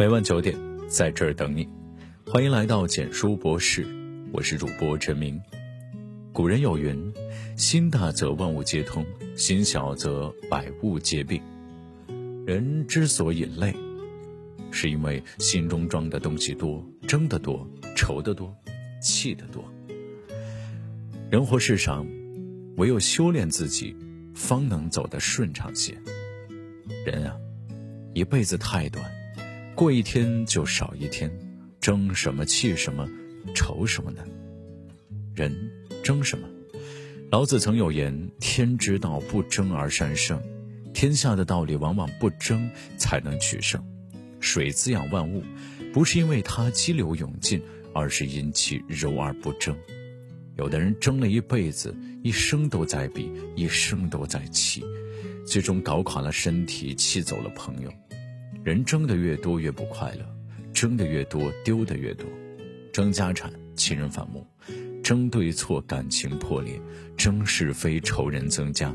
每晚九点，在这儿等你。欢迎来到简书博士，我是主播陈明。古人有云：“心大则万物皆通，心小则百物皆病。”人之所以累，是因为心中装的东西多，争的多，愁的多，气的多。人活世上，唯有修炼自己，方能走得顺畅些。人啊，一辈子太短，过一天就少一天，争什么气什么，愁什么呢？人争什么？老子曾有言：“天之道，不争而善胜。”天下的道理往往不争才能取胜。水滋养万物，不是因为它激流勇进，而是因其柔而不争。有的人争了一辈子，一生都在比，一生都在气，最终搞垮了身体，气走了朋友。人争的越多越不快乐，争的越多丢的越多，争家产亲人反目，争对错感情破裂，争是非仇人增加。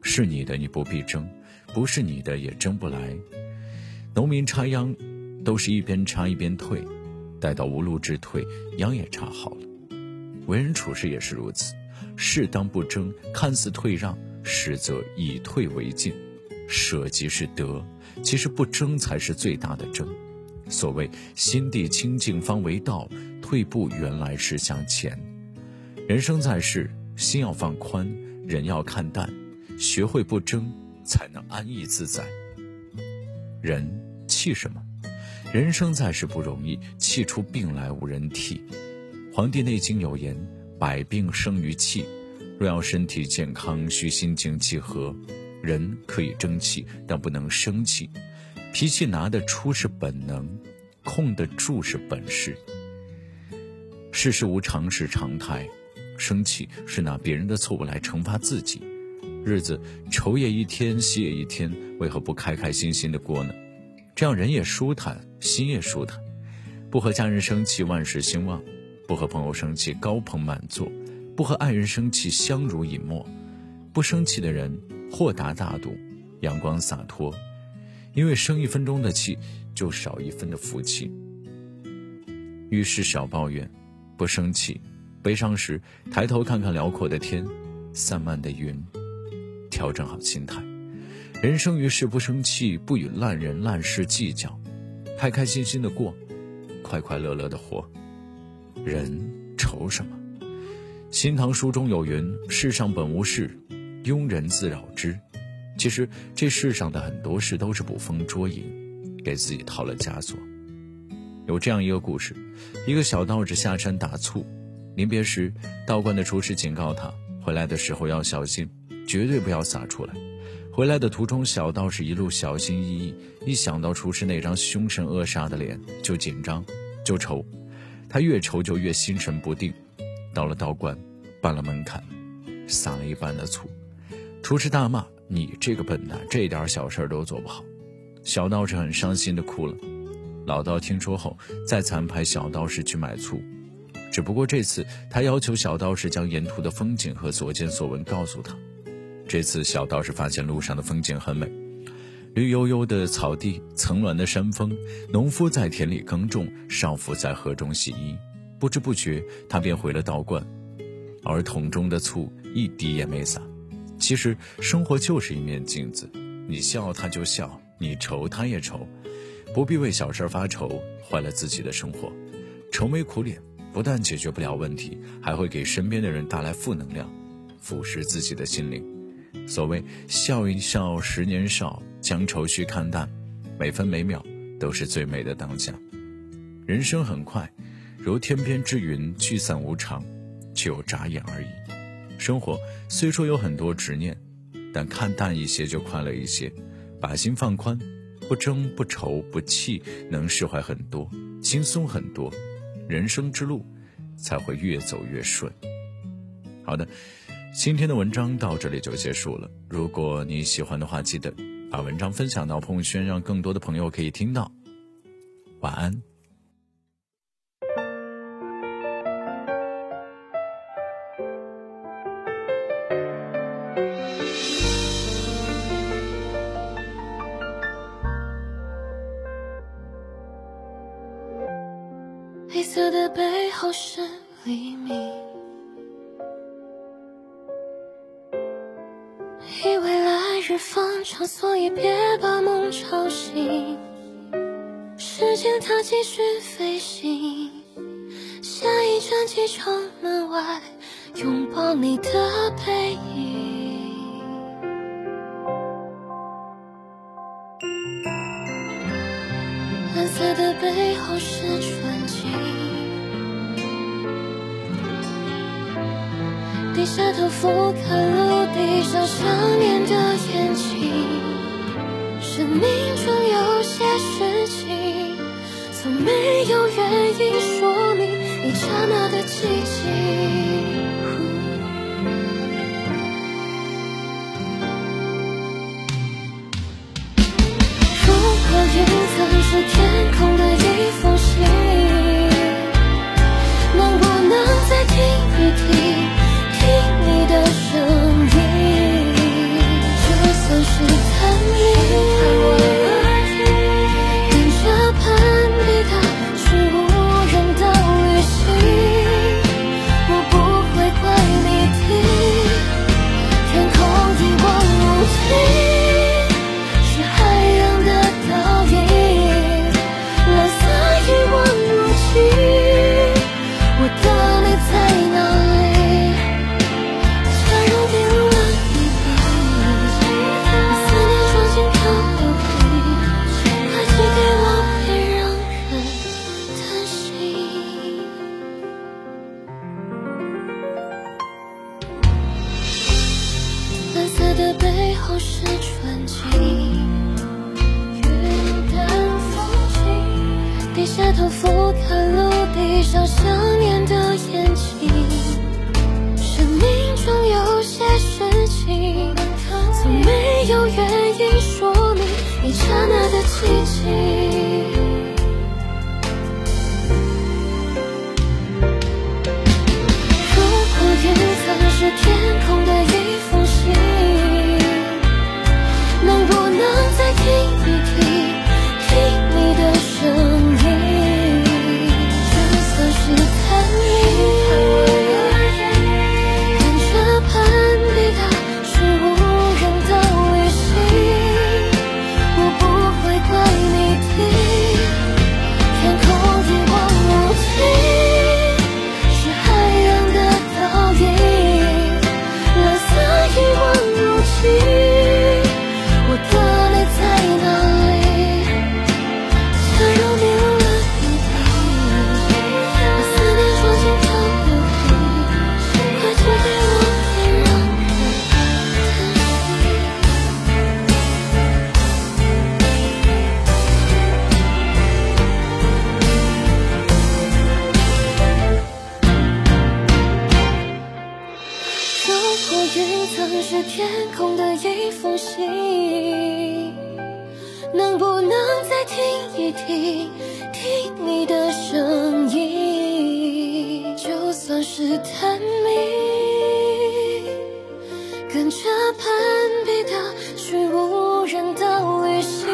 是你的你不必争，不是你的也争不来。农民插秧，都是一边插一边退，待到无路之退，秧也插好了。为人处事也是如此，适当不争，看似退让，实则以退为进。舍即是得，其实不争才是最大的争。所谓心地清净方为道，退步原来是向前。人生在世，心要放宽，人要看淡，学会不争，才能安逸自在。人气什么？人生在世不容易，气出病来无人替。《黄帝内经》有言：“百病生于气，若要身体健康，需心静气和。人可以争气，但不能生气。脾气拿得出是本能，控得住是本事。世事无常是常态，生气是拿别人的错误来惩罚自己。日子愁也一天，喜也一天，为何不开开心心的过呢？这样人也舒坦，心也舒坦。不和家人生气，万事兴旺。”不和朋友生气，高朋满座；不和爱人生气，相濡以沫。不生气的人，豁达大度，阳光洒脱。因为生一分钟的气，就少一分的福气。遇事少抱怨，不生气。悲伤时，抬头看看辽阔的天，散漫的云，调整好心态。人生于世，不生气，不与烂人烂事计较，开开心心的过，快快乐乐的活。人愁什么？《新唐书》中有云：“世上本无事，庸人自扰之。”其实这世上的很多事都是捕风捉影，给自己套了枷锁。有这样一个故事：一个小道士下山打醋，临别时，道观的厨师警告他，回来的时候要小心，绝对不要洒出来。回来的途中，小道士一路小心翼翼，一想到厨师那张凶神恶煞的脸，就紧张，就愁。他越愁就越心神不定，到了道观，办了门槛，撒了一半的醋。厨师大骂：“你这个笨蛋，这点小事都做不好。”小道士很伤心的哭了。老道听说后，再次安排小道士去买醋，只不过这次他要求小道士将沿途的风景和所见所闻告诉他。这次小道士发现路上的风景很美。绿油油的草地，层峦的山峰，农夫在田里耕种，少妇在河中洗衣。不知不觉，他便回了道观，而桶中的醋一滴也没洒。其实，生活就是一面镜子，你笑他就笑，你愁他也愁，不必为小事发愁，坏了自己的生活。愁眉苦脸不但解决不了问题，还会给身边的人带来负能量，腐蚀自己的心灵。所谓笑一笑，十年少。将愁绪看淡，每分每秒都是最美的当下。人生很快，如天边之云，聚散无常，就眨眼而已。生活虽说有很多执念，但看淡一些就快乐一些，把心放宽，不争不愁不气，能释怀很多，轻松很多，人生之路才会越走越顺。好的，今天的文章到这里就结束了。如果你喜欢的话，记得。把文章分享到朋友圈，让更多的朋友可以听到。晚安。后是黎明。以为来日方长，所以别把梦吵醒。时间它继续飞行，下一站机场门外，拥抱你的背影。蓝色的背后是纯净，低下头俯瞰陆地上想念的眼睛。生命中有些事情，从没有原因说明一刹那的寂静。如果云层是天空的背后是纯净，云淡风轻，低下头俯瞰陆地上想念的眼睛。听一听，云层是天空的一封信能不能再听一听听你的声音就算是探秘跟着潘彼得去无人岛旅行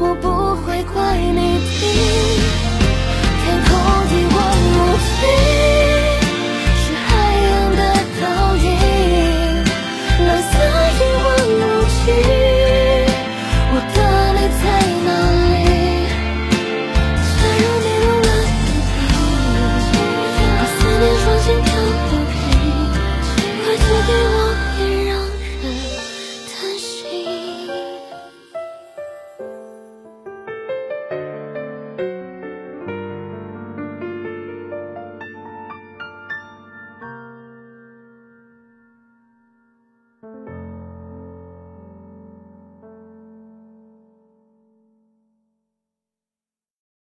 我不会怪你的